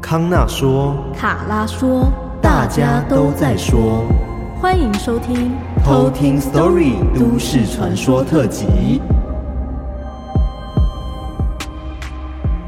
康纳说，卡拉说，大家都在说，欢迎收听偷听 Story 都市传说特辑。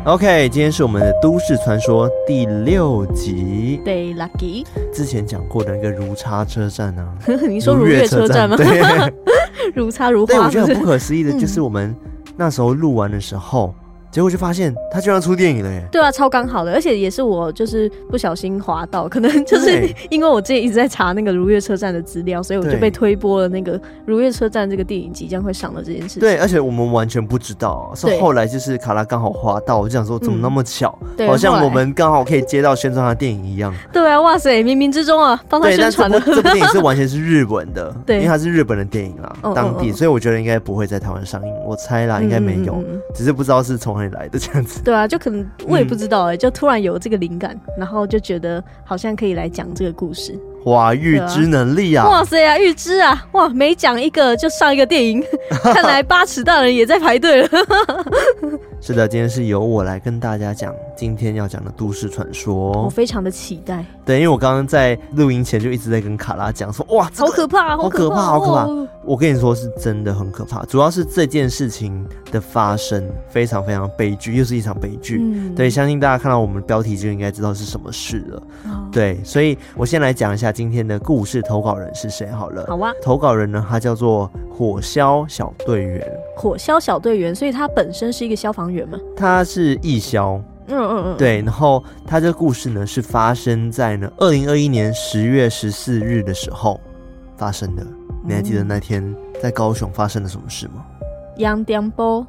OK，今天是我们的都市传说第六集。对，Lucky。之前讲过的那个如差车站呢、啊？你说如月车站吗？对，如差如花。对，我觉得很不可思议的，就是我们那时候录完的时候。结果就发现他居然出电影了耶！对啊，超刚好的，而且也是我就是不小心滑到，可能就是因为我之前一直在查那个如月车站的资料，所以我就被推播了那个如月车站这个电影即将会上的这件事情。对，而且我们完全不知道，是后来就是卡拉刚好滑到，我就想说怎么那么巧，嗯、好像我们刚好可以接到宣传他电影一样。对啊，哇塞，冥冥之中啊，帮他宣传的。这部电影是完全是日本的，对，因为它是日本的电影啦，嗯、当地，所以我觉得应该不会在台湾上映，我猜啦，应该没有，嗯、只是不知道是从来的这样子。对啊，就可能我也不知道哎、欸，嗯、就突然有这个灵感，然后就觉得好像可以来讲这个故事。哇，预知能力啊！哇塞啊，预知啊！哇，每讲一个就上一个电影，看来八尺大人也在排队了。是的，今天是由我来跟大家讲今天要讲的都市传说，我非常的期待。对，因为我刚刚在录音前就一直在跟卡拉讲说，哇，这个、好可怕，好可怕，好可怕！哦、我跟你说，是真的很可怕。主要是这件事情的发生非常非常悲剧，又是一场悲剧。嗯、对，相信大家看到我们的标题就应该知道是什么事了。哦、对，所以我先来讲一下。今天的故事投稿人是谁？好了，好啊。投稿人呢，他叫做火消小队员。火消小队员，所以他本身是一个消防员嘛？他是义消。嗯嗯嗯。对，然后他这个故事呢，是发生在呢二零二一年十月十四日的时候发生的。你还记得那天在高雄发生了什么事吗？杨碉堡。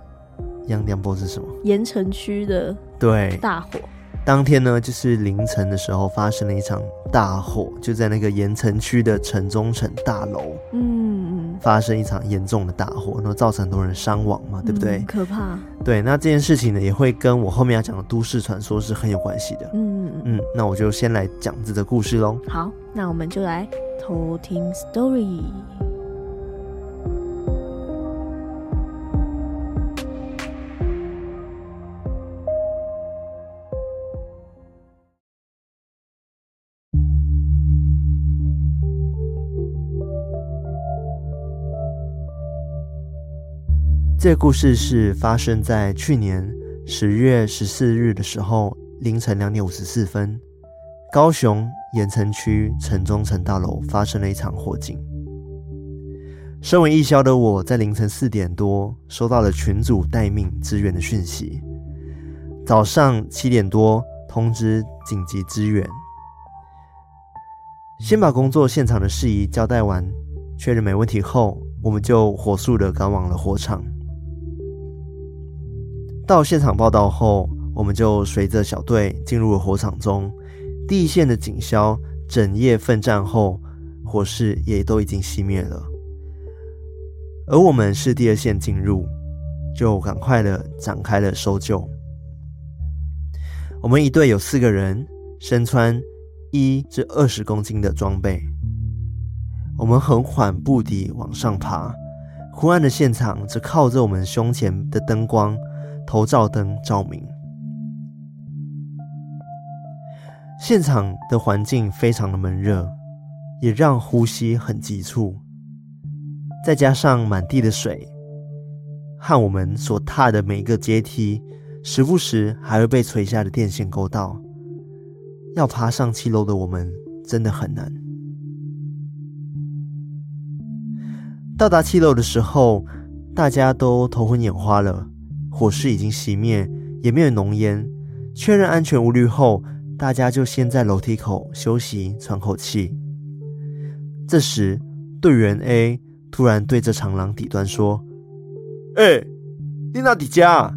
杨碉堡是什么？盐城区的对大火。当天呢，就是凌晨的时候发生了一场大火，就在那个盐城区的城中城大楼，嗯嗯，发生一场严重的大火，然后造成很多人伤亡嘛，对不对？嗯，可怕。对，那这件事情呢，也会跟我后面要讲的都市传说是很有关系的。嗯嗯，那我就先来讲这个故事喽。好，那我们就来偷听 story。这故事是发生在去年十月十四日的时候，凌晨两点五十四分，高雄盐埕区城中城大楼发生了一场火警。身为义消的我，在凌晨四点多收到了群组待命支援的讯息，早上七点多通知紧急支援。先把工作现场的事宜交代完，确认没问题后，我们就火速的赶往了火场。到现场报道后，我们就随着小队进入了火场中。第一线的警消整夜奋战后，火势也都已经熄灭了。而我们是第二线进入，就赶快的展开了搜救。我们一队有四个人，身穿一至二十公斤的装备。我们很缓步地往上爬，昏暗的现场只靠着我们胸前的灯光。头照灯照明，现场的环境非常的闷热，也让呼吸很急促。再加上满地的水，和我们所踏的每一个阶梯，时不时还会被垂下的电线勾到。要爬上七楼的我们真的很难。到达七楼的时候，大家都头昏眼花了。火势已经熄灭，也没有浓烟。确认安全无虑后，大家就先在楼梯口休息喘口气。这时，队员 A 突然对着长廊底端说：“哎、欸，你哪里家？”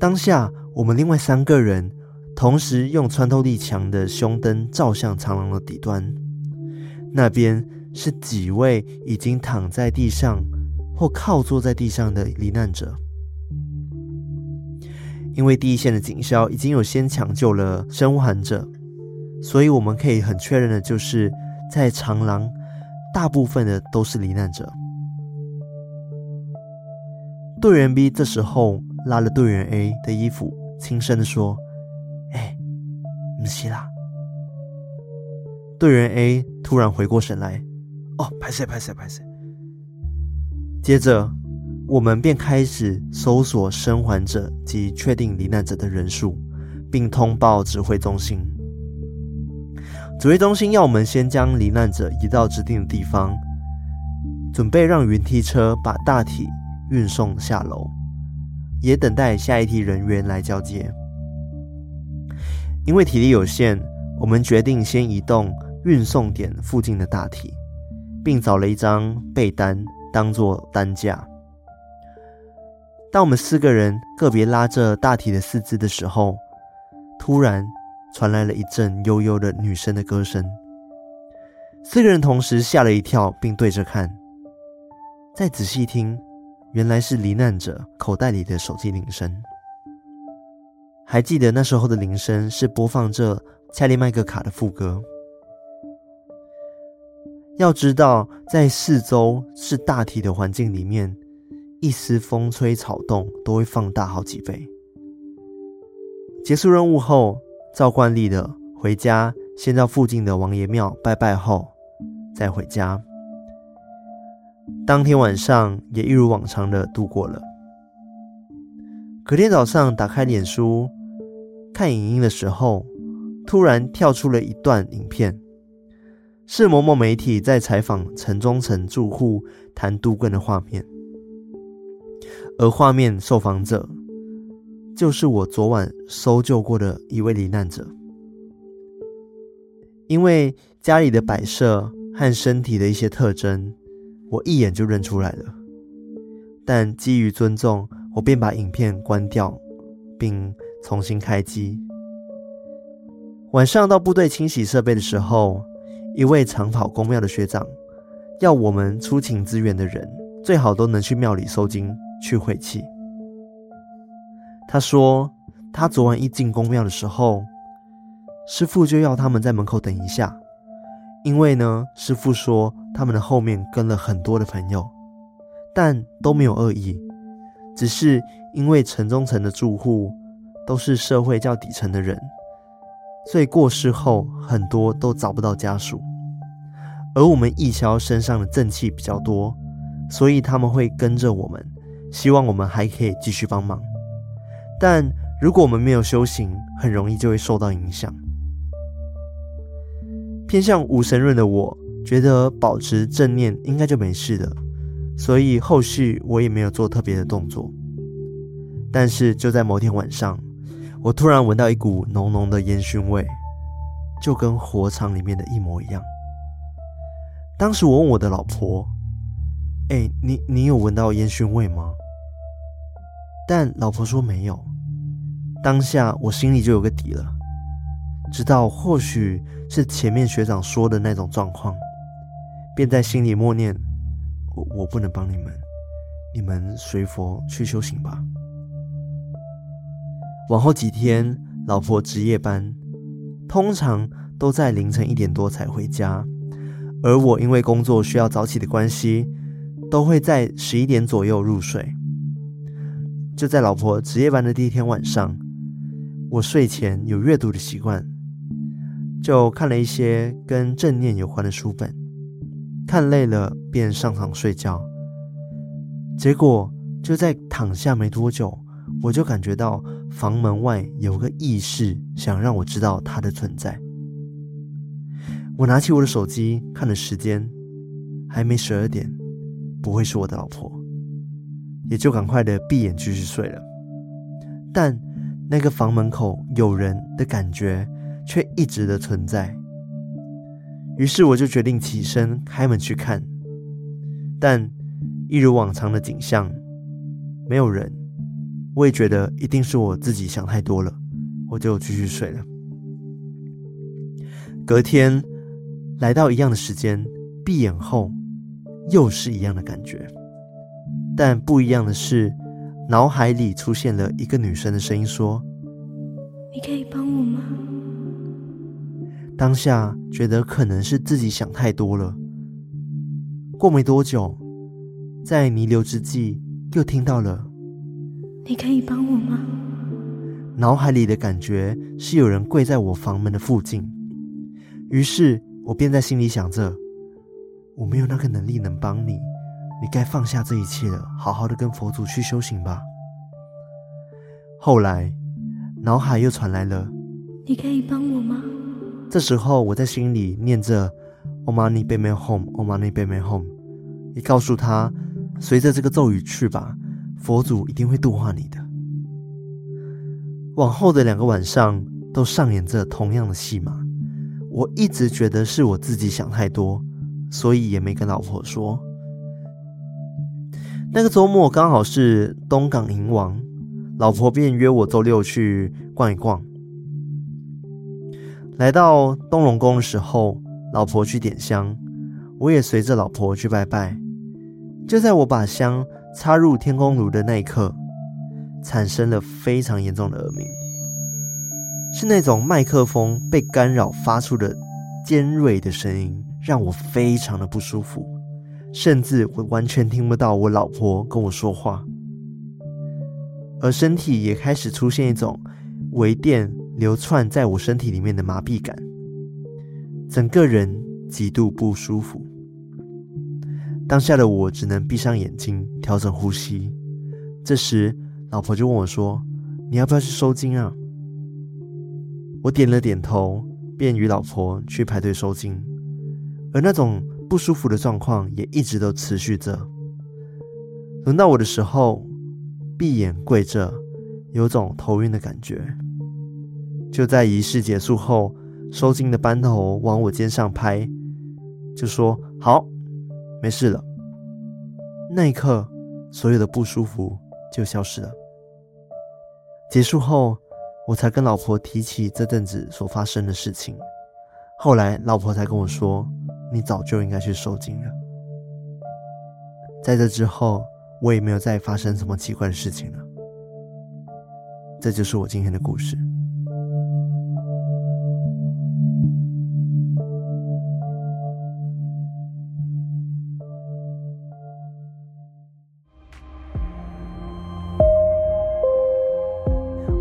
当下，我们另外三个人同时用穿透力强的胸灯照向长廊的底端，那边是几位已经躺在地上或靠坐在地上的罹难者。因为第一线的警消已经有先抢救了生还者，所以我们可以很确认的就是，在长廊大部分的都是罹难者。队员 B 这时候拉了队员 A 的衣服，轻声的说：“哎，不是啦。队员 A 突然回过神来，哦，拍谢拍谢拍谢。接着，我们便开始搜索生还者及确定罹难者的人数，并通报指挥中心。指挥中心要我们先将罹难者移到指定的地方，准备让云梯车把大体运送下楼，也等待下一梯人员来交接。因为体力有限，我们决定先移动运送点附近的大体，并找了一张被单当做担架。当我们四个人个别拉着大体的四肢的时候，突然传来了一阵悠悠的女生的歌声。四个人同时吓了一跳，并对着看。再仔细听，原来是罹难者口袋里的手机铃声。还记得那时候的铃声是播放着恰利麦格卡的副歌。要知道，在四周是大体的环境里面，一丝风吹草动都会放大好几倍。结束任务后，照惯例的回家，先到附近的王爷庙拜拜后，再回家。当天晚上也一如往常的度过了。隔天早上打开脸书。看影音的时候，突然跳出了一段影片，是某某媒体在采访城中城住户谈都更的画面，而画面受访者就是我昨晚搜救过的一位罹难者。因为家里的摆设和身体的一些特征，我一眼就认出来了，但基于尊重，我便把影片关掉，并。重新开机。晚上到部队清洗设备的时候，一位常跑宫庙的学长要我们出勤支援的人最好都能去庙里收惊去晦气。他说，他昨晚一进宫庙的时候，师傅就要他们在门口等一下，因为呢，师傅说他们的后面跟了很多的朋友，但都没有恶意，只是因为城中城的住户。都是社会较底层的人，所以过世后很多都找不到家属。而我们义消身上的正气比较多，所以他们会跟着我们，希望我们还可以继续帮忙。但如果我们没有修行，很容易就会受到影响。偏向无神论的我，觉得保持正念应该就没事了，所以后续我也没有做特别的动作。但是就在某天晚上。我突然闻到一股浓浓的烟熏味，就跟火场里面的一模一样。当时我问我的老婆：“哎、你你有闻到烟熏味吗？”但老婆说没有。当下我心里就有个底了，知道或许是前面学长说的那种状况，便在心里默念：“我我不能帮你们，你们随佛去修行吧。”往后几天，老婆值夜班，通常都在凌晨一点多才回家，而我因为工作需要早起的关系，都会在十一点左右入睡。就在老婆值夜班的第一天晚上，我睡前有阅读的习惯，就看了一些跟正念有关的书本，看累了便上床睡觉。结果就在躺下没多久，我就感觉到。房门外有个意识，想让我知道它的存在。我拿起我的手机看了时间，还没十二点，不会是我的老婆，也就赶快的闭眼继续睡了。但那个房门口有人的感觉却一直的存在。于是我就决定起身开门去看，但一如往常的景象，没有人。我也觉得一定是我自己想太多了，我就继续睡了。隔天来到一样的时间，闭眼后又是一样的感觉，但不一样的是，脑海里出现了一个女生的声音说：“你可以帮我吗？”当下觉得可能是自己想太多了。过没多久，在弥留之际，又听到了。你可以帮我吗？脑海里的感觉是有人跪在我房门的附近，于是我便在心里想着：我没有那个能力能帮你，你该放下这一切了，好好的跟佛祖去修行吧。后来，脑海又传来了：你可以帮我吗？这时候我在心里念着 Om Mani Padme Hum，Om Mani Padme Hum，也告诉他，随着这个咒语去吧，佛祖一定会度化你的。往后的两个晚上都上演着同样的戏码，我一直觉得是我自己想太多，所以也没跟老婆说。那个周末刚好是东港迎王，老婆便约我周六去逛一逛。来到东龙宫的时候，老婆去点香，我也随着老婆去拜拜。就在我把香插入天空炉的那一刻，产生了非常严重的耳鸣，是那种麦克风被干扰发出的尖锐的声音，让我非常的不舒服，甚至我完全听不到我老婆跟我说话，而身体也开始出现一种微电流窜在我身体里面的麻痹感，整个人极度不舒服。当下的我只能闭上眼睛调整呼吸，这时。老婆就问我说：“你要不要去收精啊？”我点了点头，便与老婆去排队收精。而那种不舒服的状况也一直都持续着。轮到我的时候，闭眼跪着，有种头晕的感觉。就在仪式结束后，收惊的班头往我肩上拍，就说：“好，没事了。”那一刻，所有的不舒服就消失了。结束后，我才跟老婆提起这阵子所发生的事情。后来，老婆才跟我说：“你早就应该去收惊了。”在这之后，我也没有再发生什么奇怪的事情了。这就是我今天的故事。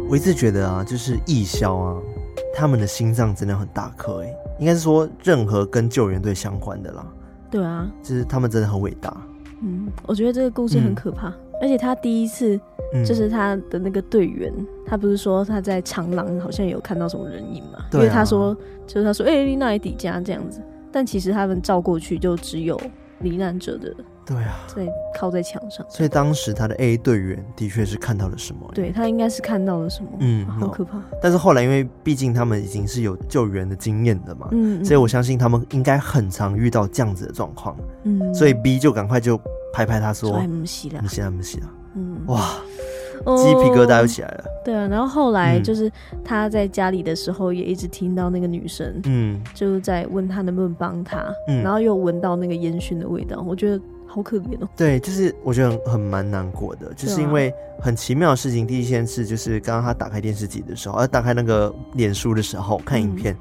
我一直觉得啊，就是义消啊，他们的心脏真的很大颗诶，应该是说任何跟救援队相关的啦。对啊，就是他们真的很伟大。嗯，我觉得这个故事很可怕，嗯、而且他第一次就是他的那个队员，嗯、他不是说他在长廊好像有看到什么人影嘛？啊、因为他说，就是他说，哎、欸，丽娜迪加这样子，但其实他们照过去就只有罹难者的。对啊，在靠在墙上，所以当时他的 A 队员的确是看到了什么？对，他应该是看到了什么？嗯，好可怕。但是后来，因为毕竟他们已经是有救援的经验的嘛，嗯，所以我相信他们应该很常遇到这样子的状况，嗯，所以 B 就赶快就拍拍他说：“没事了，没事了，没事了。”嗯，哇，鸡皮疙瘩又起来了。对啊，然后后来就是他在家里的时候，也一直听到那个女生，嗯，就是在问他能不能帮他，嗯，然后又闻到那个烟熏的味道，我觉得。好可怜哦。对，就是我觉得很很蛮难过的，就是因为很奇妙的事情。第一件事就是刚刚他打开电视机的时候，呃，打开那个脸书的时候看影片，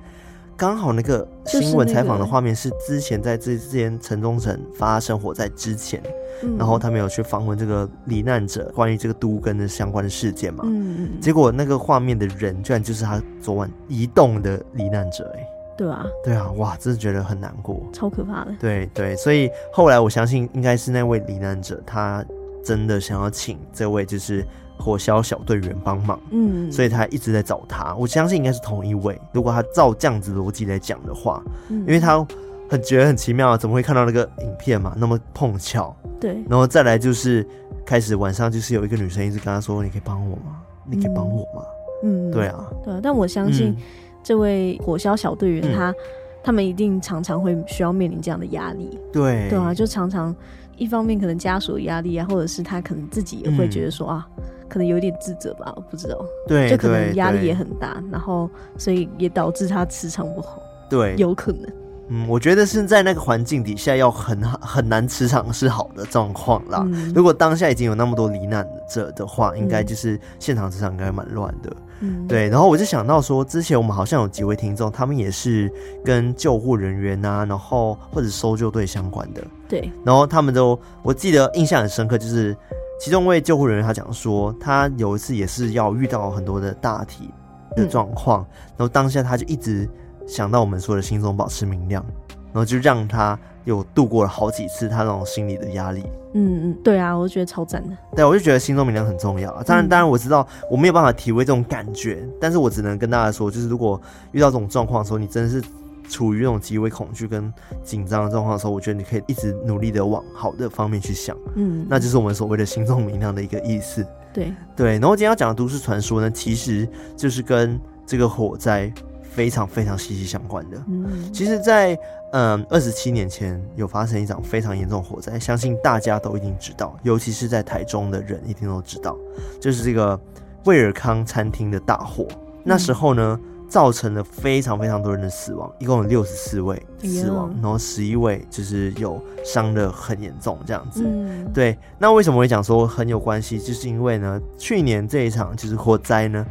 刚、嗯、好那个新闻采访的画面是之前在这之前城中城发生火灾之前，嗯、然后他们有去访问这个罹难者，关于这个都跟的相关的事件嘛。嗯，结果那个画面的人居然就是他昨晚移动的罹难者，哎。对啊，对啊，哇，真的觉得很难过，超可怕的。对对，所以后来我相信应该是那位罹难者，他真的想要请这位就是火消小队员帮忙，嗯，所以他一直在找他。我相信应该是同一位。如果他照这样子逻辑来讲的话，嗯，因为他很觉得很奇妙，怎么会看到那个影片嘛？那么碰巧，对，然后再来就是开始晚上就是有一个女生一直跟他说：“你可以帮我吗？你可以帮我吗？”嗯，对啊，对啊，但我相信。嗯这位火销小队员，他、嗯、他们一定常常会需要面临这样的压力，对。对啊，就常常一方面可能家属的压力啊，或者是他可能自己也会觉得说、嗯、啊，可能有点自责吧，我不知道，对，就可能压力也很大，然后所以也导致他磁场不好，对，有可能。嗯，我觉得是在那个环境底下要很 很难磁场是好的状况啦。嗯、如果当下已经有那么多罹难者的话，应该就是现场磁场应该蛮乱的。嗯，对。然后我就想到说，之前我们好像有几位听众，他们也是跟救护人员啊，然后或者搜救队相关的。对。然后他们都，我记得印象很深刻，就是其中一位救护人员他讲说，他有一次也是要遇到很多的大体的状况，嗯、然后当下他就一直想到我们说的心中保持明亮，然后就让他有度过了好几次他那种心理的压力。嗯嗯，对啊，我就觉得超赞的。对，我就觉得心中明亮很重要。当然，当然我知道我没有办法体会这种感觉，但是我只能跟大家说，就是如果遇到这种状况的时候，你真的是。处于那种极为恐惧跟紧张的状况的时候，我觉得你可以一直努力的往好的方面去想，嗯，那就是我们所谓的心中明亮的一个意思。对对，然后今天要讲的都市传说呢，其实就是跟这个火灾非常非常息息相关的。嗯，其实在，在嗯二十七年前有发生一场非常严重的火灾，相信大家都一定知道，尤其是在台中的人一定都知道，就是这个卫尔康餐厅的大火。那时候呢。嗯造成了非常非常多人的死亡，一共有六十四位死亡，然后十一位就是有伤的很严重这样子。嗯，对。那为什么会讲说很有关系？就是因为呢，去年这一场就是火灾呢，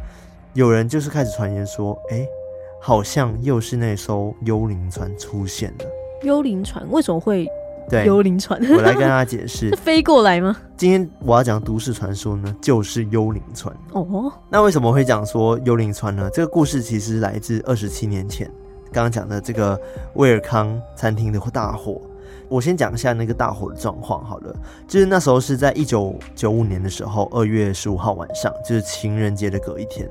有人就是开始传言说，哎、欸，好像又是那艘幽灵船出现了。幽灵船为什么会？对，幽灵船，我来跟大家解释，飞过来吗？今天我要讲都市传说呢，就是幽灵船。哦，那为什么会讲说幽灵船呢？这个故事其实来自二十七年前，刚刚讲的这个威尔康餐厅的大火。我先讲一下那个大火的状况好了，就是那时候是在一九九五年的时候，二月十五号晚上，就是情人节的隔一天。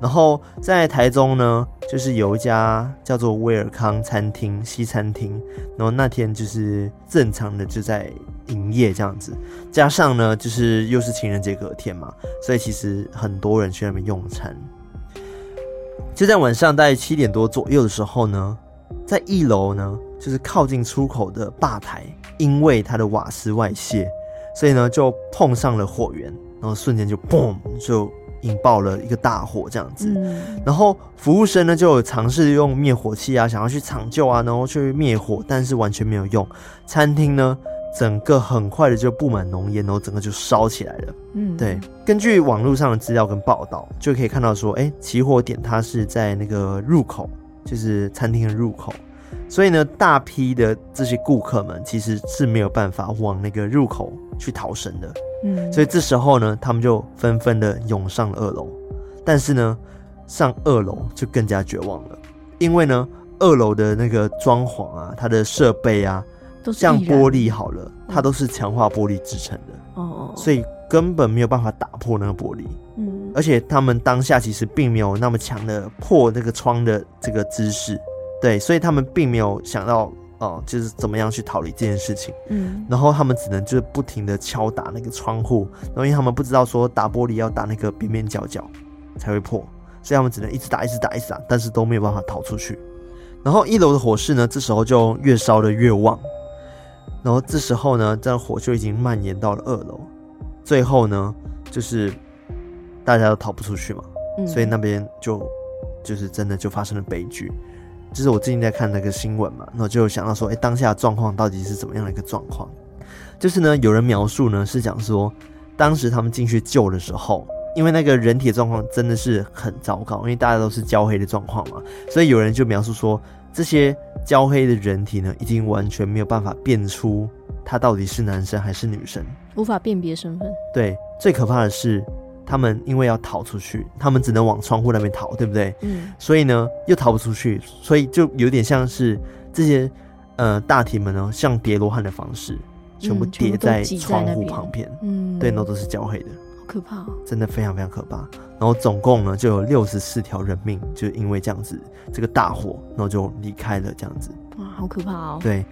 然后在台中呢，就是有一家叫做威尔康餐厅西餐厅，然后那天就是正常的就在营业这样子，加上呢就是又是情人节隔天嘛，所以其实很多人去那边用餐。就在晚上大概七点多左右的时候呢，在一楼呢。就是靠近出口的吧台，因为它的瓦斯外泄，所以呢就碰上了火源，然后瞬间就嘣就引爆了一个大火这样子。嗯、然后服务生呢就有尝试用灭火器啊，想要去抢救啊，然后去灭火，但是完全没有用。餐厅呢整个很快的就布满浓烟，然后整个就烧起来了。嗯，对。根据网络上的资料跟报道，就可以看到说，哎，起火点它是在那个入口，就是餐厅的入口。所以呢，大批的这些顾客们其实是没有办法往那个入口去逃生的。嗯，所以这时候呢，他们就纷纷的涌上了二楼。但是呢，上二楼就更加绝望了，因为呢，二楼的那个装潢啊，它的设备啊，像玻璃好了，它都是强化玻璃制成的。哦，所以根本没有办法打破那个玻璃。嗯，而且他们当下其实并没有那么强的破那个窗的这个姿势。对，所以他们并没有想到哦，就是怎么样去逃离这件事情。嗯，然后他们只能就是不停的敲打那个窗户，然后因为他们不知道说打玻璃要打那个边边角角才会破，所以他们只能一直打，一直打，一直打，但是都没有办法逃出去。然后一楼的火势呢，这时候就越烧的越旺，然后这时候呢，这火就已经蔓延到了二楼，最后呢，就是大家都逃不出去嘛，嗯，所以那边就就是真的就发生了悲剧。就是我最近在看那个新闻嘛，然后就想到说，哎、欸，当下状况到底是怎么样的一个状况？就是呢，有人描述呢是讲说，当时他们进去救的时候，因为那个人体的状况真的是很糟糕，因为大家都是焦黑的状况嘛，所以有人就描述说，这些焦黑的人体呢，已经完全没有办法辨出他到底是男生还是女生，无法辨别身份。对，最可怕的是。他们因为要逃出去，他们只能往窗户那边逃，对不对？嗯。所以呢，又逃不出去，所以就有点像是这些呃大体们呢，像叠罗汉的方式，全部叠在窗户旁边。嗯。对，那都是焦黑的，好可怕哦！真的非常非常可怕。然后总共呢，就有六十四条人命，就因为这样子这个大火，然后就离开了这样子。哇，好可怕哦！对，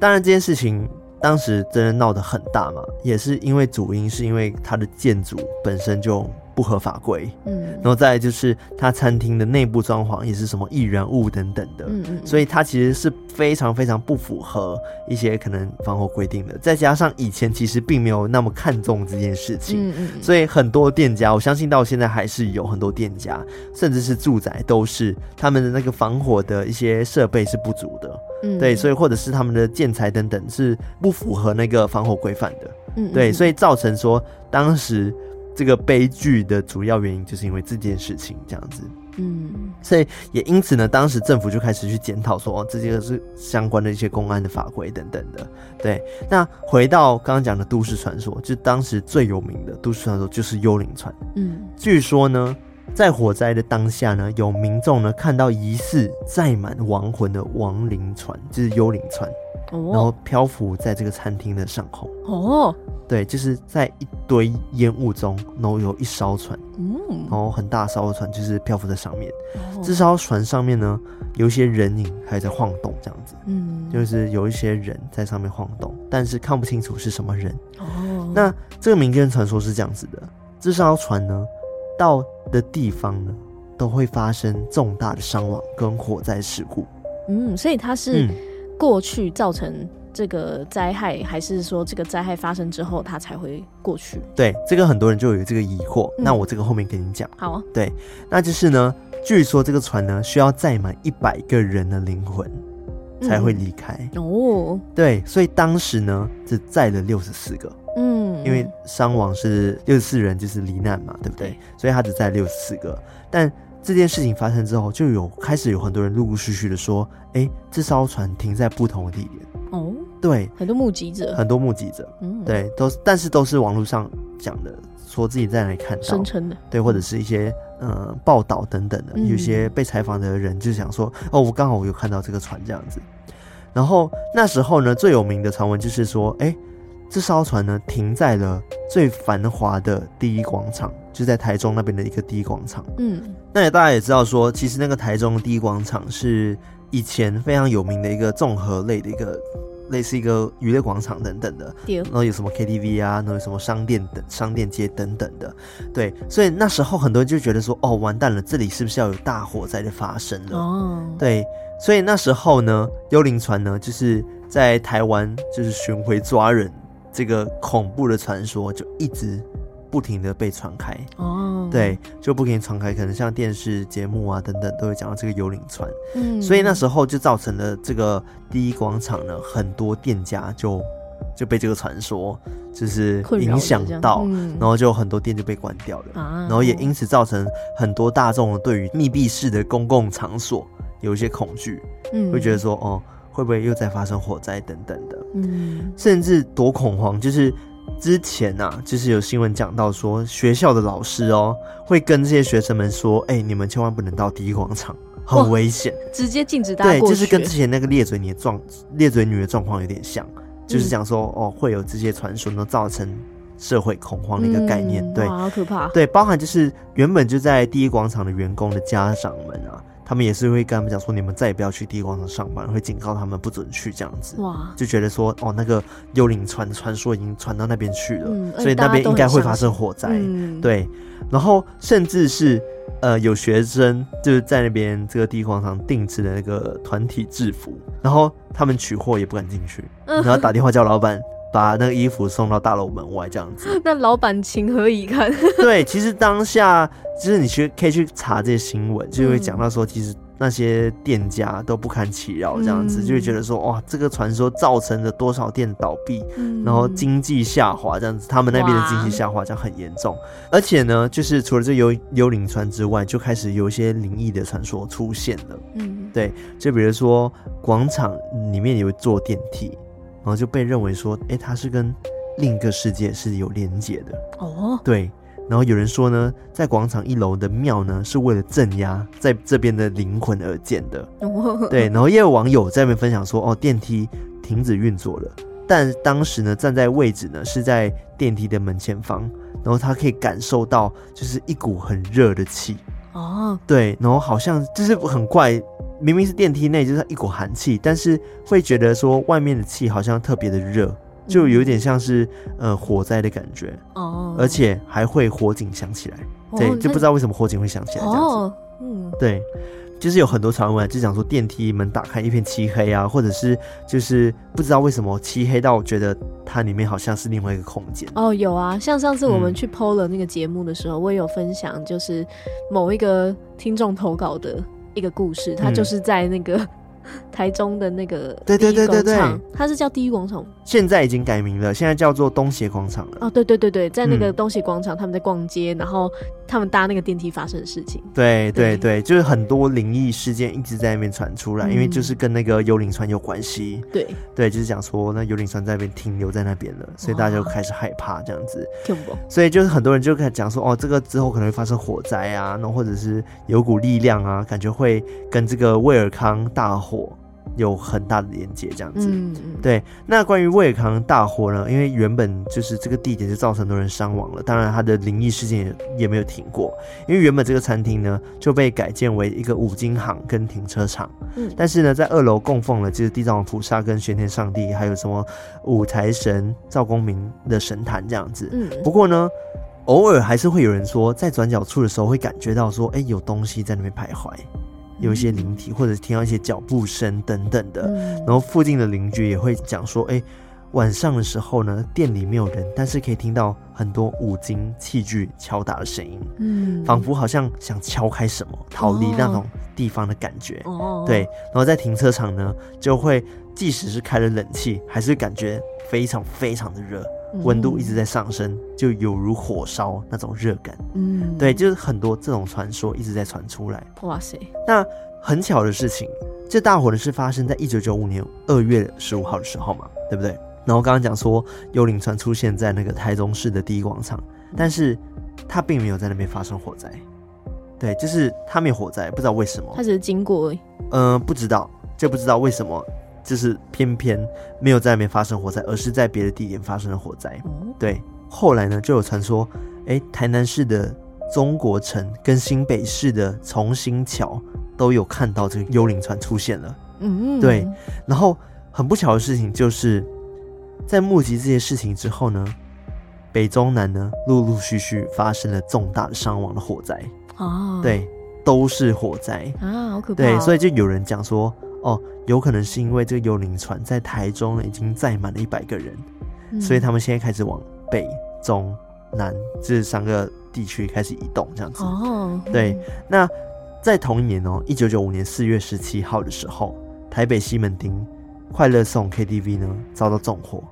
当然这件事情。当时真的闹得很大嘛，也是因为主因是因为它的建筑本身就不合法规，嗯，然后再来就是它餐厅的内部装潢也是什么易燃物等等的，嗯嗯，所以它其实是非常非常不符合一些可能防火规定的。再加上以前其实并没有那么看重这件事情，嗯嗯，所以很多店家，我相信到现在还是有很多店家，甚至是住宅都是他们的那个防火的一些设备是不足的。嗯，对，所以或者是他们的建材等等是不符合那个防火规范的，嗯，对，所以造成说当时这个悲剧的主要原因就是因为这件事情这样子。嗯，所以也因此呢，当时政府就开始去检讨说，哦，这些是相关的一些公安的法规等等的。对，那回到刚刚讲的都市传说，就当时最有名的都市传说就是幽灵船。嗯，据说呢，在火灾的当下呢，有民众呢看到疑似载满亡魂的亡灵船，就是幽灵船。哦然后漂浮在这个餐厅的上空。哦，对，就是在一堆烟雾中，然后有一艘船，嗯，然后很大艘的船就是漂浮在上面。哦，这艘船上面呢，有一些人影还在晃动，这样子，嗯，就是有一些人在上面晃动，但是看不清楚是什么人。哦，那这个民间传说是这样子的：这艘船呢，到的地方呢，都会发生重大的伤亡跟火灾事故。嗯，所以它是。嗯过去造成这个灾害，还是说这个灾害发生之后它才会过去？对，这个很多人就有这个疑惑。嗯、那我这个后面跟你讲。好啊。对，那就是呢，据说这个船呢需要载满一百个人的灵魂才会离开。嗯、哦。对，所以当时呢只载了六十四个。嗯。因为伤亡是六十四人，就是罹难嘛，对不对？对，所以他只载六十四个，但。这件事情发生之后，就有开始有很多人陆陆续续的说：“哎，这艘船停在不同的地点。”哦，对，很多目击者，很多目击者，嗯，对，都是，但是都是网络上讲的，说自己在哪里看到，声称的，对，或者是一些呃报道等等的，嗯、有些被采访的人就想说：“哦，我刚好我有看到这个船这样子。”然后那时候呢，最有名的传闻就是说：“哎。”这艘船呢，停在了最繁华的第一广场，就在台中那边的一个第一广场。嗯，那也大家也知道说，其实那个台中的第一广场是以前非常有名的一个综合类的一个类似一个娱乐广场等等的。然后有什么 KTV 啊，然后有什么商店等商店街等等的。对，所以那时候很多人就觉得说，哦，完蛋了，这里是不是要有大火灾的发生了？哦，对，所以那时候呢，幽灵船呢，就是在台湾就是巡回抓人。这个恐怖的传说就一直不停的被传开。哦，oh. 对，就不停传开，可能像电视节目啊等等都会讲到这个幽灵船，嗯，所以那时候就造成了这个第一广场呢，很多店家就就被这个传说就是影响到，嗯、然后就很多店就被关掉了。啊，然后也因此造成很多大众对于密闭式的公共场所有一些恐惧，嗯，会觉得说哦。会不会又在发生火灾等等的？嗯，甚至多恐慌，就是之前、啊，就是有新闻讲到说，学校的老师哦，会跟这些学生们说：“哎、你们千万不能到第一广场，很危险，直接禁止大家。”对，就是跟之前那个裂嘴女的状裂嘴女的状况有点像，就是讲说、哦，会有这些传说能造成社会恐慌的一个概念。嗯、对，好可怕。对，包含就是原本就在第一广场的员工的家长们啊。他们也是会跟他们讲说，你们再也不要去第一广场上班，会警告他们不准去这样子。哇，就觉得说，哦，那个幽灵船传说已经传到那边去了，嗯、所以那边应该会发生火灾。嗯、对，然后甚至是呃，有学生就是在那边这个第一广场定制的那个团体制服，然后他们取货也不敢进去，然后打电话叫老板。把那个衣服送到大楼门外，这样子。那老板情何以堪？对，其实当下就是你去可以去查这些新闻，就会讲到说，其实那些店家都不堪其扰，这样子、嗯、就会觉得说，哇，这个传说造成了多少店倒闭，嗯、然后经济下滑，这样子，他们那边的经济下滑这样很严重。而且呢，就是除了这幽幽灵船之外，就开始有一些灵异的传说出现了。嗯，对，就比如说广场里面有一座电梯。然后就被认为说，哎，它是跟另一个世界是有连接的哦。对，然后有人说呢，在广场一楼的庙呢，是为了镇压在这边的灵魂而建的。哦、对，然后也有网友在那边分享说，哦，电梯停止运作了，但当时呢，站在位置呢是在电梯的门前方，然后他可以感受到就是一股很热的气哦。对，然后好像就是很怪。明明是电梯内就是一股寒气，但是会觉得说外面的气好像特别的热，就有点像是呃火灾的感觉哦，而且还会火警响起来，对，就不知道为什么火警会响起来这样子，嗯，对，就是有很多传闻就讲说电梯门打开一片漆黑啊，或者是就是不知道为什么漆黑到觉得它里面好像是另外一个空间。哦，有啊，像上次我们去 PO 了那个节目的时候，我也有分享，就是某一个听众投稿的。一个故事，他就是在那个、嗯、台中的那个对对对对对，它是叫第一广场，现在已经改名了，现在叫做东协广场了。哦，对对对对，在那个东协广场，他们在逛街，然后他们搭那个电梯发生的事情。对对对，就是很多灵异事件一直在那边传出来，因为就是跟那个幽灵船有关系。对对，就是讲说那幽灵船在那边停留在那边了，所以大家就开始害怕这样子。所以就是很多人就开始讲说，哦，这个之后可能会发生火灾啊，那或者是有股力量啊，感觉会跟这个威尔康大火。有很大的连接，这样子，嗯，对。那关于威尔康大火呢？因为原本就是这个地点就造成很多人伤亡了，当然它的灵异事件也也没有停过。因为原本这个餐厅呢就被改建为一个五金行跟停车场，嗯，但是呢在二楼供奉了就是地藏王菩萨跟玄天上帝，还有什么五财神赵公明的神坛这样子，嗯。不过呢，偶尔还是会有人说在转角处的时候会感觉到说，哎，有东西在那边徘徊。有一些灵体，或者听到一些脚步声等等的，嗯、然后附近的邻居也会讲说，哎、欸，晚上的时候呢，店里没有人，但是可以听到很多五金器具敲打的声音，嗯，仿佛好像想敲开什么，逃离那种地方的感觉，哦，对，然后在停车场呢，就会即使是开了冷气，还是感觉非常非常的热。温度一直在上升，就有如火烧那种热感。嗯，对，就是很多这种传说一直在传出来。哇塞！那很巧的事情，这大火呢是发生在一九九五年二月十五号的时候嘛，对不对？然后刚刚讲说幽灵船出现在那个台中市的第一广场，但是它并没有在那边发生火灾。对，就是它没有火灾，不知道为什么。它只是经过。嗯、呃，不知道，就不知道为什么。就是偏偏没有在那边发生火灾，而是在别的地点发生了火灾。嗯、对，后来呢就有传说，哎、欸，台南市的中国城跟新北市的重新桥都有看到这个幽灵船出现了。嗯，对。然后很不巧的事情就是在目击这些事情之后呢，北中南呢陆陆续续发生了重大的伤亡的火灾。哦，对，都是火灾啊，好可怕。对，所以就有人讲说。哦，有可能是因为这个幽灵船在台中已经载满了一百个人，嗯，所以他们现在开始往北、中、南这三个地区开始移动，这样子。哦，对。那在同一年哦，一九九五年四月十七号的时候，台北西门町快乐颂 KTV 呢遭到纵火，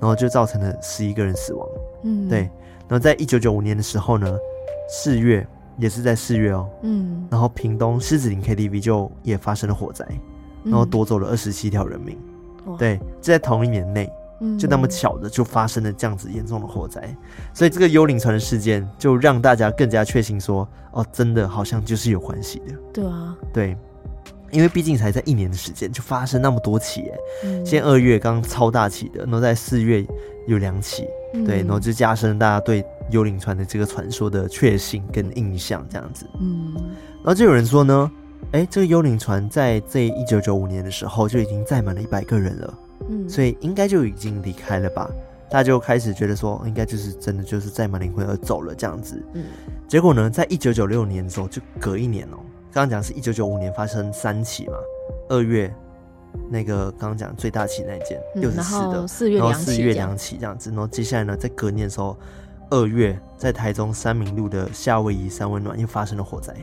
然后就造成了十一个人死亡。嗯，对。然后在一九九五年的时候呢，四月也是在四月哦，嗯，然后屏东狮子林 KTV 就也发生了火灾。然后夺走了二十七条人命，嗯、对，就在同一年内，就那么巧的就发生了这样子严重的火灾，嗯、所以这个幽灵船的事件就让大家更加确信说，哦，真的好像就是有关系的。对啊，对，因为毕竟才在一年的时间就发生那么多起，哎、嗯，先二月刚超大起的，然后在四月有两起，嗯、对，然后就加深大家对幽灵船的这个传说的确信跟印象，这样子，嗯，然后就有人说呢。哎，这个幽灵船在这一九九五年的时候就已经载满了一百个人了，嗯，所以应该就已经离开了吧？大家就开始觉得说，应该就是真的就是载满灵魂而走了这样子。嗯，结果呢，在一九九六年的时候，就隔一年哦，刚刚讲是一九九五年发生三起嘛，二月那个刚刚讲最大起那件六十四的，四月两起这样子，然后接下来呢，在隔年的时候，二月在台中三明路的夏威夷三温暖又发生了火灾。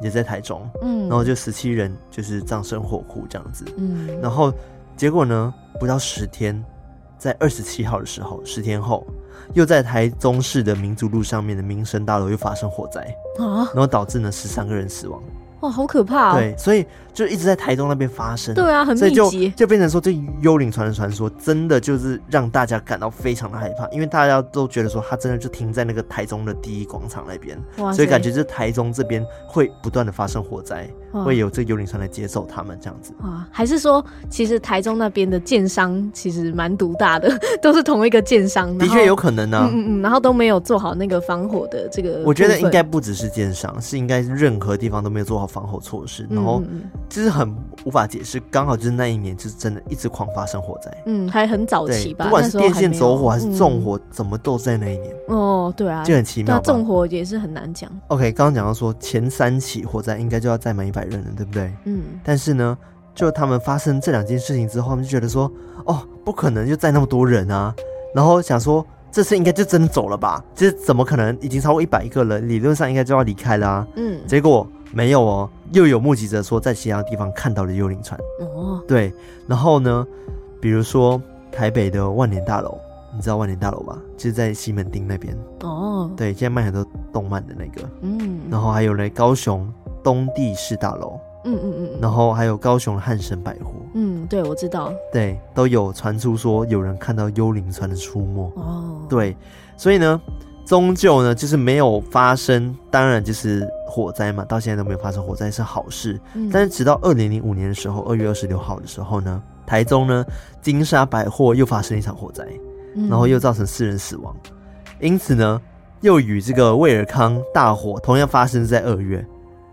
也在台中，嗯，然后就十七人就是葬身火库这样子，嗯，然后结果呢，不到十天，在二十七号的时候，十天后，又在台中市的民族路上面的民生大楼又发生火灾啊，然后导致呢十三个人死亡。哇，好可怕！对，所以就一直在台东那边发生。对啊，很密集，所以就就变成说，这幽灵船的传说真的就是让大家感到非常的害怕，因为大家都觉得说，它真的就停在那个台中的第一广场那边，哇，所以感觉这台中这边会不断的发生火灾，哇会有这幽灵船来接走他们这样子。啊，还是说，其实台中那边的建商其实蛮独大的，都是同一个建商。的确有可能呢、啊，嗯嗯，然后都没有做好那个防火的这个。我觉得应该不只是建商，是应该任何地方都没有做好。防火措施，然后就是很无法解释，刚好就是那一年，就是真的一直狂发生火灾。嗯，还很早期吧，不管是电线走火还是纵火，怎么都在那一年。哦，对啊，就很奇妙。那纵火也是很难讲。OK，刚刚讲到说前三起火灾应该就要再满一百人了，对不对？嗯。但是呢，就他们发生这两件事情之后，他们就觉得说，哦，不可能就载那么多人啊，然后想说。这次应该就真的走了吧？这怎么可能？已经超过一百个人，理论上应该就要离开了啊。嗯，结果没有哦，又有目击者说在其他地方看到了幽灵船。哦，对，然后呢，比如说台北的万年大楼，你知道万年大楼吧？就是在西门町那边。哦，对，现在卖很多动漫的那个。嗯，然后还有呢，高雄东帝士大楼。嗯嗯嗯，然后还有高雄汉神百货。嗯，对，我知道。对，都有传出说有人看到幽灵船的出没。哦，对，所以呢，终究呢就是没有发生，当然就是火灾嘛，到现在都没有发生火灾是好事。嗯，但是直到二零零五年的时候，二月二十六号的时候呢，台中呢金沙百货又发生一场火灾，然后又造成四人死亡，因此呢，又与这个威尔康大火同样发生在二月。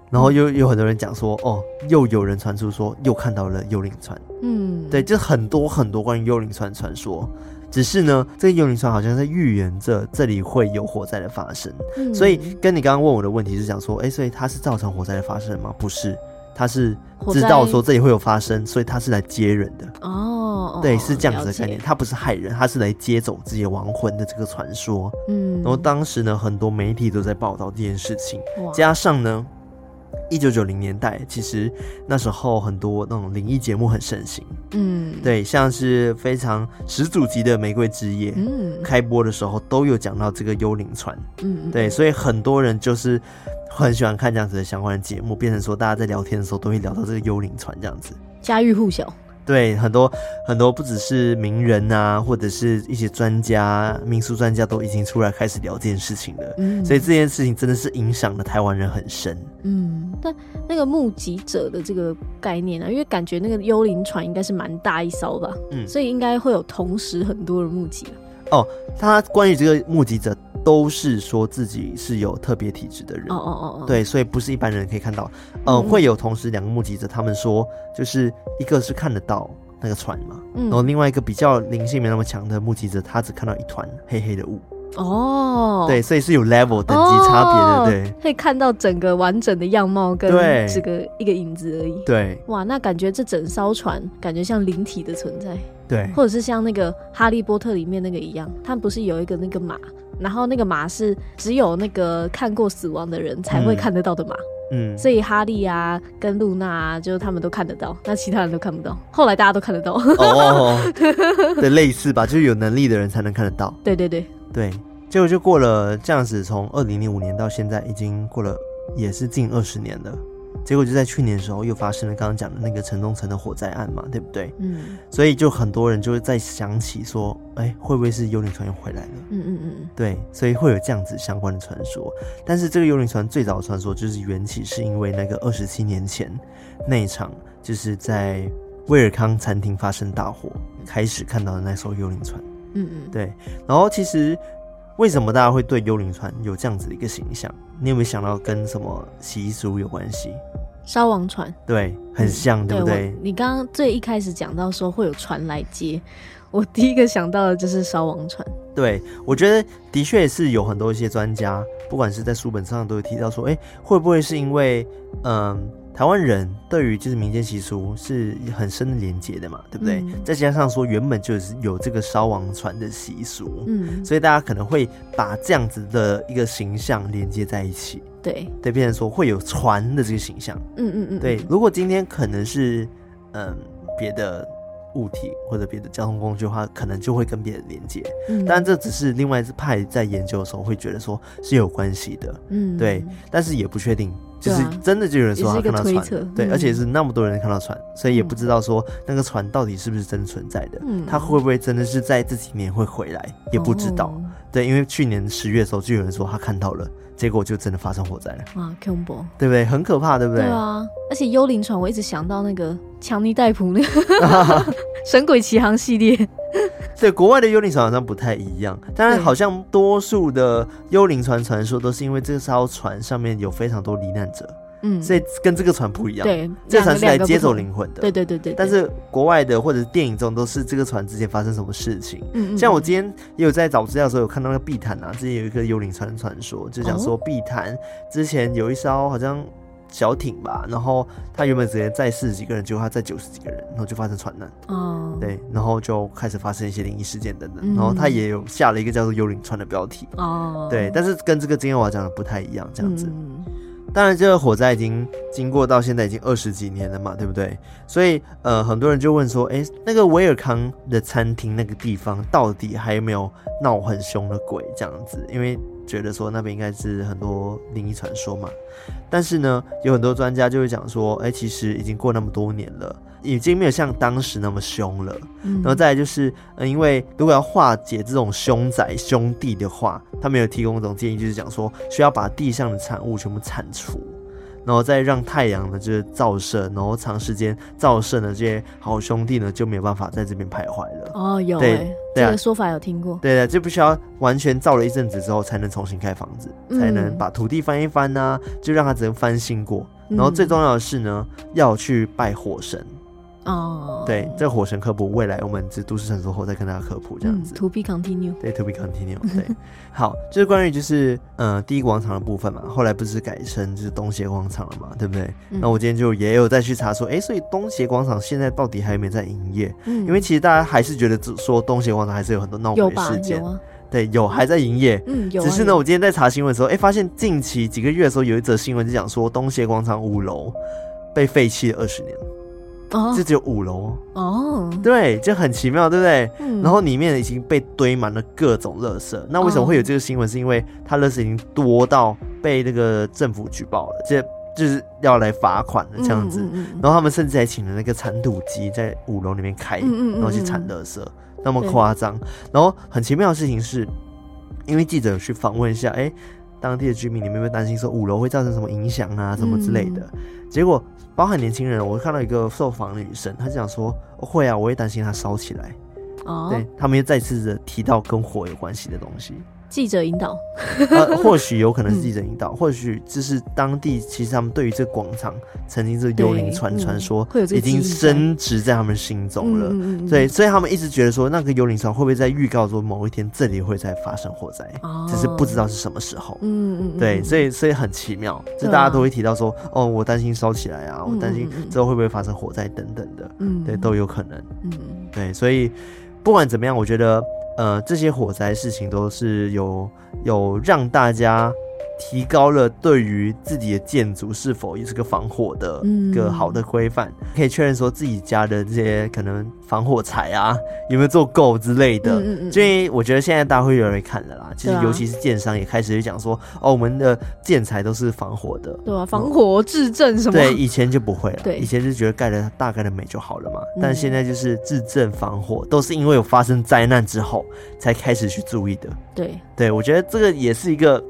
然后又有很多人讲说，哦，又有人传出说又看到了幽灵船，嗯，对，就很多很多关于幽灵船传说。只是呢，这个幽灵船好像在预言着这里会有火灾的发生。嗯，所以跟你刚刚问我的问题是讲说，哎，所以它是造成火灾的发生吗？不是，它是知道说这里会有发生，所以它是来接人的。哦，对，是这样子的概念，它不是害人，它是来接走自己的亡魂的这个传说。嗯，然后当时呢，很多媒体都在报道这件事情，加上呢。一九九零年代，其实那时候很多那种灵异节目很盛行，嗯，对，像是非常始祖级的《玫瑰之夜》，嗯，开播的时候都有讲到这个幽灵船，嗯，对，所以很多人就是很喜欢看这样子的相关的节目，变成说大家在聊天的时候都会聊到这个幽灵船这样子，家喻户晓。对，很多很多不只是名人啊，或者是一些专家、民俗专家都已经出来开始聊这件事情了。嗯，所以这件事情真的是影响了台湾人很深。嗯，但那个目击者的这个概念啊，因为感觉那个幽灵船应该是蛮大一艘吧，嗯，所以应该会有同时很多人目击。哦，他关于这个目击者。都是说自己是有特别体质的人，哦哦哦，对，所以不是一般人可以看到，嗯，会有同时两个目击者，他们说就是一个是看得到那个船嘛，嗯，然后另外一个比较灵性没那么强的目击者，他只看到一团黑黑的雾。哦，对，所以是有 level 等级差别的，对，可以看到整个完整的样貌跟这个一个影子而已。对，哇，那感觉这整艘船感觉像灵体的存在，对，或者是像那个哈利波特里面那个一样，他们不是有一个那个马，然后那个马是只有那个看过死亡的人才会看得到的马，嗯，所以哈利啊跟露娜啊，就是他们都看得到，那其他人都看不到。后来大家都看得到，哦，对，类似吧，就是有能力的人才能看得到。对对对。对，结果就过了这样子，从二零零五年到现在，已经过了也是近二十年了。结果就在去年的时候，又发生了刚刚讲的那个城中城的火灾案嘛，对不对？嗯。所以就很多人就会在想起说，哎，会不会是幽灵船又回来了？嗯嗯嗯。对，所以会有这样子相关的传说。但是这个幽灵船最早的传说就是缘起是因为那个二十七年前那一场，就是在威尔康餐厅发生大火，开始看到的那艘幽灵船。嗯嗯，对。然后其实为什么大家会对幽灵船有这样子的一个形象？你有没有想到跟什么习俗有关系？烧王船，对，很像，嗯、对不对？对，你刚刚最一开始讲到说会有船来接，我第一个想到的就是烧王船。对，我觉得的确是有很多一些专家，不管是在书本上都有提到说，哎，会不会是因为嗯？台湾人对于就是民间习俗是很深的连接的嘛，对不对？嗯、再加上说原本就是有这个烧王船的习俗，嗯，所以大家可能会把这样子的一个形象连接在一起，对，对，变成说会有船的这个形象，嗯嗯嗯，对。如果今天可能是嗯别的物体或者别的交通工具的话，可能就会跟别人连接，嗯，当然这只是另外一派在研究的时候会觉得说是有关系的，嗯，对，但是也不确定。就是真的就有人说他看到船，对，而且是那么多人看到船，所以也不知道说那个船到底是不是真存在的，他会不会真的是在这几年会回来，也不知道。对，因为去年十月的时候就有人说他看到了，结果就真的发生火灾了。哇，恐怖，对不对？很可怕，对不对？对啊，而且幽灵船，我一直想到那个强尼戴普那个 《神鬼奇航》系列。对，国外的幽灵船好像不太一样，但是好像多数的幽灵船传说都是因为这艘船上面有非常多罹难者，嗯，所以跟这个船不一样。对，这船是来接走灵魂的。对对对对。但是国外的或者是电影中都是这个船之前发生什么事情。嗯嗯。像我今天也有在找资料的时候有看到那个碧潭啊，之前有一个幽灵船的传说，就讲说碧潭之前有一艘好像。小艇吧，然后他原本只能载四十几个人，结果他载九十几个人，然后就发生船难。哦，对，然后就开始发生一些灵异事件等等。嗯、然后他也有下了一个叫做“幽灵船”的标题。哦，对，但是跟这个今天我要讲的不太一样，这样子。嗯当然，这个火灾已经经过到现在已经二十几年了嘛，对不对？所以呃，很多人就问说，哎，那个威尔康的餐厅那个地方到底还有没有闹很凶的鬼这样子？因为觉得说那边应该是很多灵异传说嘛。但是呢，有很多专家就会讲说，哎，其实已经过那么多年了。已经没有像当时那么凶了，嗯，然后再来就是，嗯，因为如果要化解这种凶宅兄弟的话，他们有提供一种建议，就是讲说需要把地上的产物全部铲除。然后再让太阳呢，就是照射，然后长时间照射呢，这些好兄弟呢就没有办法在这边徘徊了。哦，有对，对、啊、这个说法有听过。对的，就必须要完全照了一阵子之后，才能重新开房子，嗯、才能把土地翻一翻啊，就让它只能翻新过。然后最重要的是呢，嗯、要去拜火神。哦，对，这火神科普，未来我们这都市传说后再跟大家科普这样子。To be continue。对，To be continue。对，好，就是关于就是呃第一广场的部分嘛，后来不是改成就是东协广场了嘛，对不对？那、嗯、我今天就也有再去查说，哎，所以东协广场现在到底还有没有在营业？嗯，因为其实大家还是觉得说东协广场还是有很多闹鬼事件。对，有还在营业。嗯，有、啊。只是呢，我今天在查新闻的时候，哎，发现近期几个月的时候有一则新闻就讲说东协广场五楼被废弃了二十年。哦，这只有五楼哦，对，就很奇妙，对不对？嗯，然后里面已经被堆满了各种垃圾。那为什么会有这个新闻？是因为它垃圾已经多到被那个政府举报了，这就是要来罚款的这样子。然后他们甚至还请了那个铲土机在五楼里面开，然后去铲垃圾，那么夸张。然后很奇妙的事情是，因为记者去访问一下，哎，当地的居民，你们有没有担心说五楼会造成什么影响啊，什么之类的？结果。包含年轻人，我看到一个受访的女生，她就讲说：“会啊，我会担心它烧起来。”哦，对，他们又再次的提到跟火有关系的东西。记者引导，呃，或许有可能是记者引导，嗯、或许就是当地其实他们对于这个广场曾经这个幽灵传传说已经深植在他们心中了。嗯、对，所以他们一直觉得说那个幽灵船会不会在预告说某一天这里会再发生火灾，哦、只是不知道是什么时候。嗯嗯对，所以所以很奇妙，就大家都会提到说，啊、哦，我担心烧起来啊，我担心之后会不会发生火灾等等的。嗯，对，都有可能。嗯，对，所以不管怎么样，我觉得。呃，这些火灾事情都是有有让大家提高了对于自己的建筑是否也是个防火的一个好的规范，可以确认说自己家的这些可能防火材啊有没有做够之类的。所以我觉得现在大家会越来越看了啦。其实尤其是建商也开始讲说，哦，我们的建材都是防火的，对啊，防火质证什么？对，以前就不会了。对，以前就觉得盖的大概的美就好了嘛。但现在就是质证防火，都是因为有发生灾难之后才开始去注意的。对，对我觉得这个也是一个。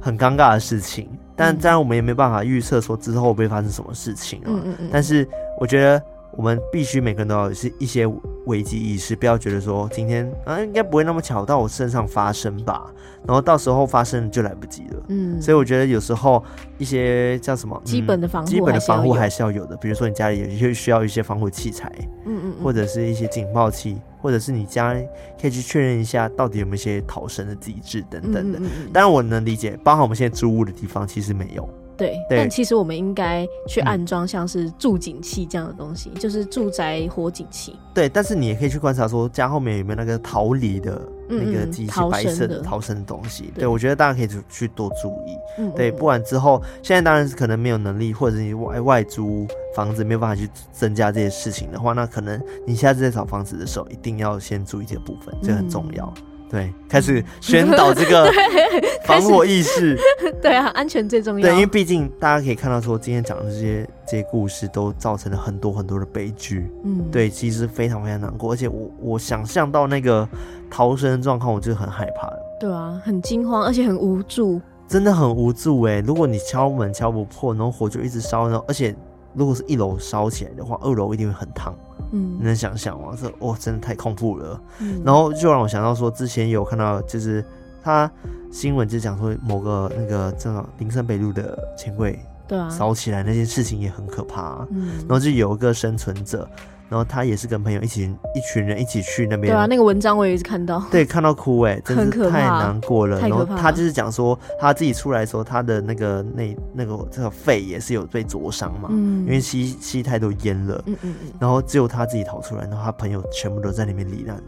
很尴尬的事情，但当然我们也没办法预测说之后会发生什么事情啊。嗯嗯嗯。但是我觉得我们必须每个人都要是一些危机意识，不要觉得说今天啊应该不会那么巧到我身上发生吧，然后到时候发生就来不及了。嗯。所以我觉得有时候一些叫什么基本的防护，基本的防护还是要有的。比如说你家里也需要一些防护器材，嗯嗯，或者是一些警报器。或者是你家可以去确认一下，到底有没有一些逃生的机制等等的。当然我能理解，包含我们现在租屋的地方其实没有。对，对但其实我们应该去安装像是住警器这样的东西，嗯、就是住宅火警器。对，但是你也可以去观察说家后面有没有那个逃离的那个机器，白色的逃生的东西。对，对，我觉得大家可以去多注意。嗯，嗯，对，不然之后现在当然是可能没有能力，或者是你外外租房子没有办法去增加这些事情的话，那可能你下次在找房子的时候，一定要先注意这部分，这很重要。嗯对，开始宣导这个防火 意识。对啊，安全最重要。对，因为毕竟大家可以看到，说今天讲的这些这些故事，都造成了很多很多的悲剧。嗯，对，其实非常非常难过，而且我我想象到那个逃生的状况，我就很害怕。对啊，很惊慌，而且很无助，真的很无助哎。如果你敲门敲不破，然后火就一直烧，然后而且如果是一楼烧起来的话，二楼一定会很烫。嗯，你能想象吗？这哇，真的太恐怖了。嗯，然后就让我想到说，之前有看到，就是他新闻就讲说，某个那个正好林森北路的钱柜，对啊，烧起来那件事情也很可怕。嗯，然后就有一个生存者。然后他也是跟朋友一起，一群人一起去那边。对啊，那个文章我也是看到。对，看到哭哎，真是太难过了。然后他就是讲说，他自己出来的时候，他的那个那那个这个肺也是有被灼伤嘛，嗯，因为吸吸太多烟了。嗯嗯嗯。然后只有他自己逃出来，然后他朋友全部都在里面罹难了。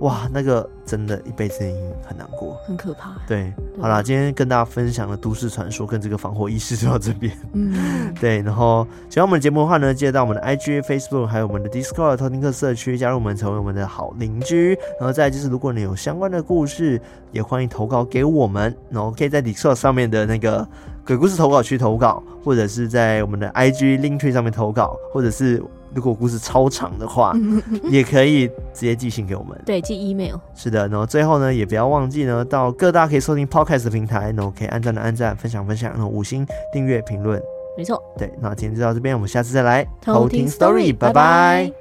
哇，那个真的一辈子很难过，很可怕。对，对好啦，今天跟大家分享的都市传说跟这个防火意识就到这边。嗯，对。然后喜欢我们的节目的话呢，记得到我们的 IG、Facebook，还有我们的 Discord 偷听客社区加入我们，成为我们的好邻居。然后再来就是，如果你有相关的故事，也欢迎投稿给我们。然后可以在 Discord 上面的那个鬼故事投稿区投稿，或者是在我们的 IG Linktree 上面投稿，或者是。如果故事超长的话，也可以直接寄信给我们。对，寄 email。是的，然后最后呢，也不要忘记呢，到各大可以收听 podcast 的平台，然后可以按赞的按赞，分享分享，然后五星订阅评论。没错。对，那今天就到这边，我们下次再来偷听 story，拜拜。